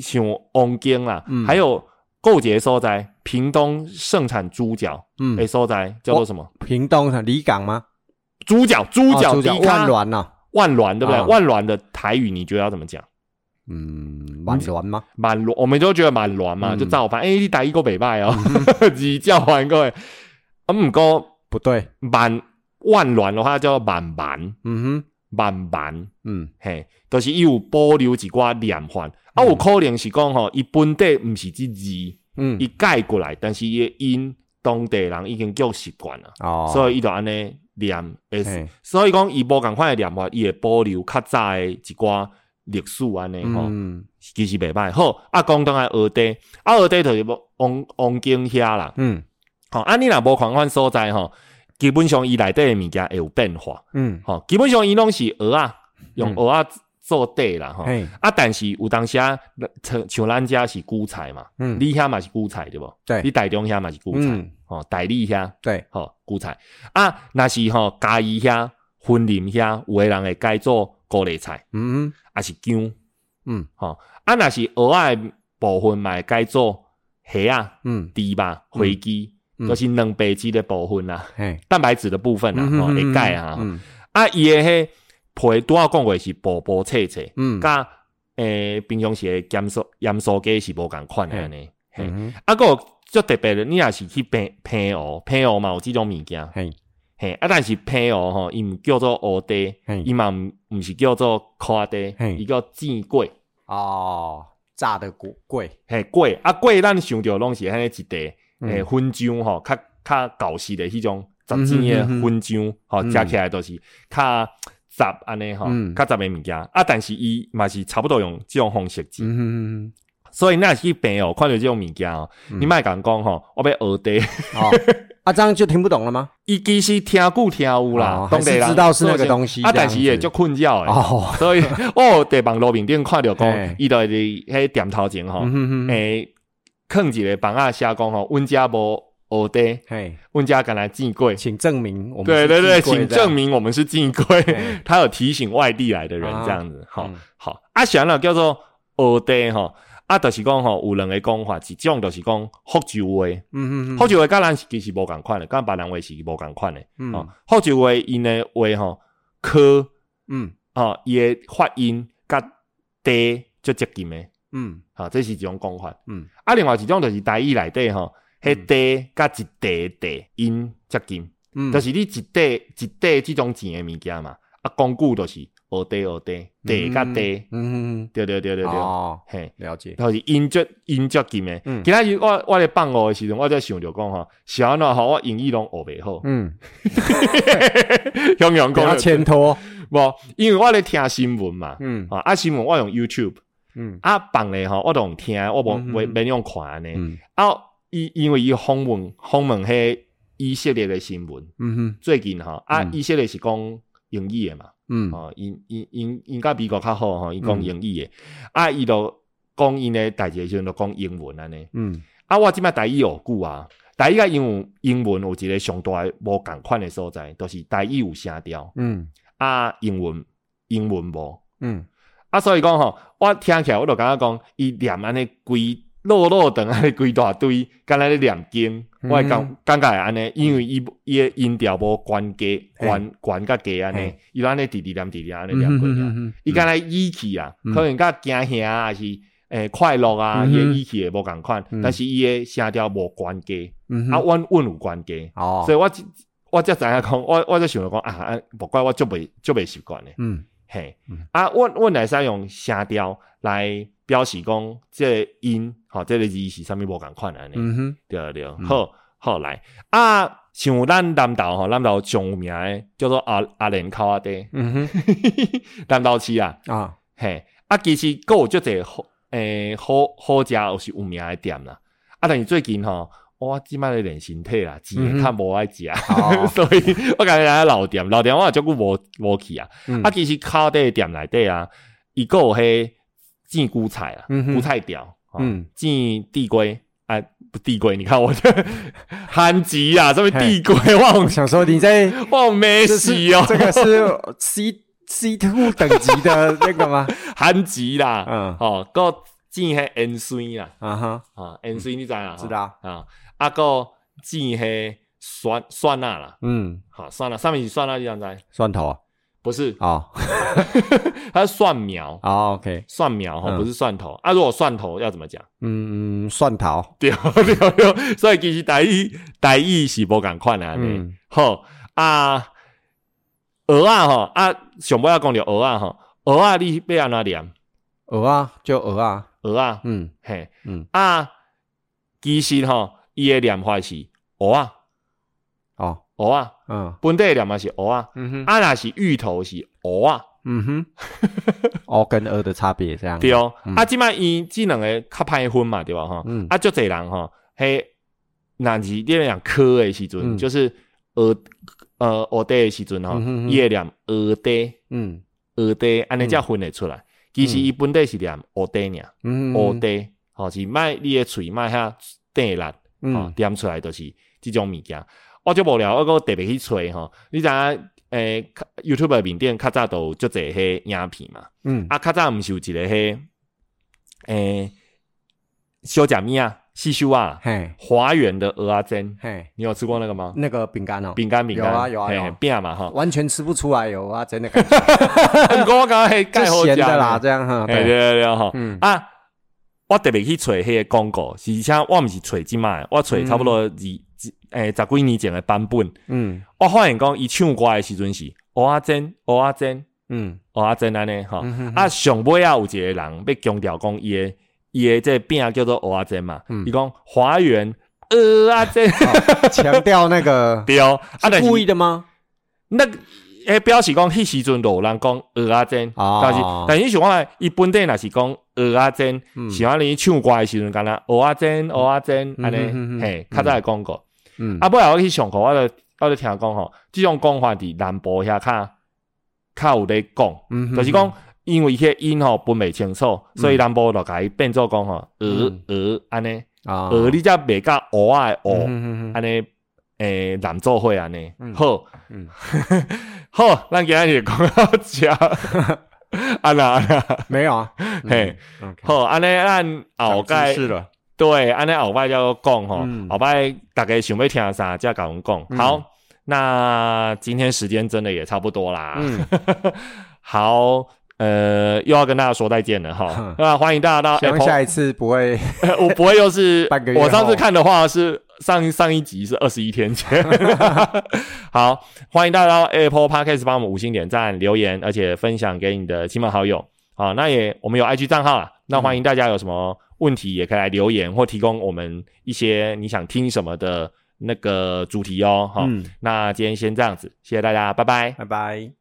像王京啦，嗯还有购节所在，屏东盛产猪脚嗯诶，所在叫做什么？屏东的离港吗？猪脚，猪脚，哦猪脚低咖万峦呐，万峦，对不对？啊万峦的台语你觉得要怎么讲？嗯，万峦吗？蛮乱，我们都觉得蛮乱嘛，嗯就造反。哎、你打一个北拜哦，字 *laughs* 叫完各位。啊，毋过不对，万万峦的话叫万万嗯哼，万万，嗯嘿，就是伊有保留一寡念法。啊，有可能是讲吼，伊本地毋是即字，嗯伊，改过来，但是伊的音当地人已经叫习惯了，哦，所以伊就安尼念。诶，所以讲伊无共款的念法，伊会保留较早的一寡历史安尼吼。嗯其实袂歹。好，啊，讲倒来学地，啊，学地就是要王王经遐啦。嗯吼、啊，你若无共款所在吼，基本上伊内底的物件会有变化。嗯，吼、基本上伊拢是蚵仔，用嗯蚵仔做底啦。吼、嘿，啊，但是有当时啊，像像咱遮是韭菜嘛，嗯，你遐嘛是韭菜对无？对。你台中遐嘛是韭菜，嗯。吼、台里遐对，吼韭菜。啊，若是吼嘉义遐、分林遐，有诶人会改做高丽菜，嗯。啊是姜。嗯。吼、啊，若是蚵仔的部分嘛，会改做虾啊、嗯，猪肉、飞机，嗯就是蛋白质的部分啦，嘿，蛋白质的部分啦，吼、会改啊。嗯。啊，伊的迄皮拄仔讲过是薄薄脆脆，嗯，甲诶平常时的盐酥盐酥鸡是无共款的安尼。嘿，嗯啊，个足特别的，你若是去平平哦，平哦嘛有即种物件，嘿，嘿，啊，但是平哦吼，伊毋叫做乌地，嘿。伊嘛毋毋是叫做夸地嘿，伊叫煎粿。哦，炸的骨贵，嘿，粿。啊粿，咱想着拢是安尼一地嗯诶粉浆吼，较较旧式的迄种杂煎的嗯哼嗯哼。粉浆，吼，嗯。食起来都是较杂安尼吼嗯，较杂的物件。啊。但是伊嘛是差不多用即种方式煎，嗯嗯所以那去病哦，看到即种物件哦，你莫甲人讲吼，我要学地，嗯，哦，啊，这样就听不懂了吗？*laughs* 伊其实听久听有啦哦，当地人。知道是那个东西啊，但是也就困觉诶。哦，所以我伫网络面顶看到讲 *laughs* 嘿，伊就伫迄店头前吼诶，囥一个房仔写讲吼，阮家无学地。嘿，阮家敢来进柜，请证明我们对对对，请证明我们是进柜。他有提醒外地来的人啊这样子，好嗯。好啊，想了叫做学地吼，啊，就是讲吼有两个讲法，一种就是讲福州话，嗯嗯嗯。福州话甲咱是其实无共款的，甲别人话是无共款的。嗯。哦，福州话因的话吼，科嗯。哦，伊的发音甲地就接近的，嗯。好，这是一种讲法。嗯。啊，另外一种就是台语内底吼，迄地甲一地的地音接近。嗯，就是你一地一地即种钱的物件嘛，啊，讲久就是学地学地，地甲地，嗯嗯对对对对对，哦，嘿，了解，就是音足音足近诶。嗯。今仔日我我咧放学的时阵，我则想着讲吼，是安怎吼，我英语拢学袂好，嗯，*laughs* 向阳不要讲牵拖，无，因为我咧听新闻嘛，嗯。啊，啊新闻我用 YouTube，嗯。啊放咧吼，我都用听，我无嗯嗯袂免用看呢。嗯。啊，伊因为伊访问访问迄以色列的新闻，嗯哼。最近吼，啊嗯。以色列是讲英语的嘛。嗯。哦，因因因因甲美国较好吼，伊讲嗯。英语的，啊，伊都讲因的代志的时阵就讲英文安尼，嗯。啊，我即摆台语有久啊，台语甲英文英文有一个上大的无共款的所在，都、是台语有声调，嗯。啊，英文英文无。嗯啊，所以讲吼，我听起来我就感觉讲，伊念安尼规落落长安尼规大堆，敢若咧念经，我会感感觉会安尼，因为伊伊诶音调无关低，关关甲低安尼，伊就安尼直直念直直安尼念过去。嗯伊敢若语气啊，嗯。可能甲惊吓啊，还是诶快乐啊，伊诶语气会无共款，嗯。但是伊诶声调无关低，嗯啊，阮阮有关低，哦，所以我我才知影讲，我我才想着讲啊，啊无怪我足袂足袂习惯诶。嗯嘿嗯，啊，阮阮来使用声调来表示讲，这个音吼，这个字是啥物无共款安尼，嗯哼。对对，好好来。啊，像咱南投吼，南投上有名诶叫做阿阿莲口仔地，嗯哼南投市啊，啊。嘿，啊，其实佫有足侪好诶好好食，有是有名诶店啦，啊，但是最近吼。我即摆咧练身体啦，钱嗯哼。较无爱食，哦。*laughs* 所以我感觉来老店，老店我也足久无无去啊。嗯。啊，其实靠底店内底啊，伊个有迄煎菇菜啊，嗯哼。菇菜条，哦嗯。煎地龟啊，不地龟，你看我这 *laughs* 韩籍啊，什么地龟，我有想说你在 *laughs* 我有没洗哦，这个是 C C two 等级的那个吗？韩籍啦，嗯。哦，个煎迄盐水啦，啊哈，啊，盐水你知啊？知道。啊，啊个煎迄酸酸辣啦，嗯，好酸辣，上面是酸辣，你知不知？蒜头啊，不是，哦它是蒜苗。哦，OK，蒜苗哈，不是蒜头、啊。如果蒜头要怎么讲？嗯，蒜头，对对对，所以其实台语台语是无共款啊。嗯，好啊，鹅啊吼啊，上尾要讲着鹅啊吼，鹅啊你要安怎念？鹅啊，就鹅啊，鹅啊，嗯嘿嗯，啊，其实吼伊诶念法是鹅啊哦，鹅啊，嗯。本地诶念法是鹅啊，嗯哼，啊若是芋头是鹅啊，嗯哼，*laughs* 鹅跟鹅的差别这样，对哦，嗯。啊即摆伊即两个较歹分嘛，对吧？吼？嗯。啊，足侪人吼，迄若是你讲科诶时阵，嗯。就是学呃学地诶时阵吼伊会念学地嗯。学地，安尼才分会出来。其实嗯伊本地是念学地尔，嗯，学地吼是卖你诶喙卖遐地力，吼嗯点出来就是即种物件。我就无聊，我个特别去揣吼，你知影诶，YouTube 诶面顶较早都有足侪迄影片嘛。嗯。啊，较早毋是有一个迄诶小食面啊，细修啊，嘿华园的鹅啊煎，嘿，你有吃过那个吗？那个饼干哦，饼干饼干有啊有啊饼嘛哈，完全吃不出来有啊，真的感觉。*laughs* 不过我感觉迄就盖好食咸的啦，这样哈，嘿对对对哈，嗯。啊，我特别去找迄个广告，是而且我毋是找即卖，我找差不多二诶十几年前诶版本，嗯。我发现讲伊唱歌诶时阵是蚵仔煎，蚵仔煎，嗯。蚵仔煎安尼吼，啊上尾啊有一个人要强调讲伊诶伊诶这个饼叫做蚵仔煎嘛，嗯。伊讲华园鹅啊煎，强调那个 *laughs* 对。哦，啊但是故意的吗？那个诶，表示讲迄时阵就有人讲蚵仔煎，哦。但是但是你想看，伊本地若是讲鹅啊煎，嗯。是安尼唱歌的时阵，敢若蚵仔煎，蚵仔煎，安尼，哼嘿，较早会讲过。嗯。啊，尾后我去上课，我就我就听讲吼，即种讲法伫南部遐较较有咧讲，就是讲因为迄音吼分袂清楚，所以南部就甲伊变做讲吼鹅嗯。鹅安尼，啊。鹅你则袂甲鹅啊的鹅。嗯安尼诶，南做伙安尼，嗯。好，嗯。*laughs* 好，咱今日讲到遮，*laughs* 安啦安啦，没有啊，嘿，嗯，好，安尼咱后盖是了，对，安尼后摆要讲吼嗯，后摆大家想要听啥，再甲阮讲。嗯。好，那今天时间真的也差不多啦，嗯，*laughs* 好。呃，又要跟大家说再见了哈，那欢迎大家到希望下一次不会 *laughs* 我不会又是半个月我上次看的话是上上一集是二十一天前。*laughs* 好，欢迎大家到 Apple Podcast 帮我们五星点赞、留言，而且分享给你的亲朋好友。好，那也我们有 IG 账号啦，那欢迎大家有什么问题也可以来留言或提供我们一些你想听什么的那个主题哦。好，嗯那今天先这样子，谢谢大家，拜拜。拜拜。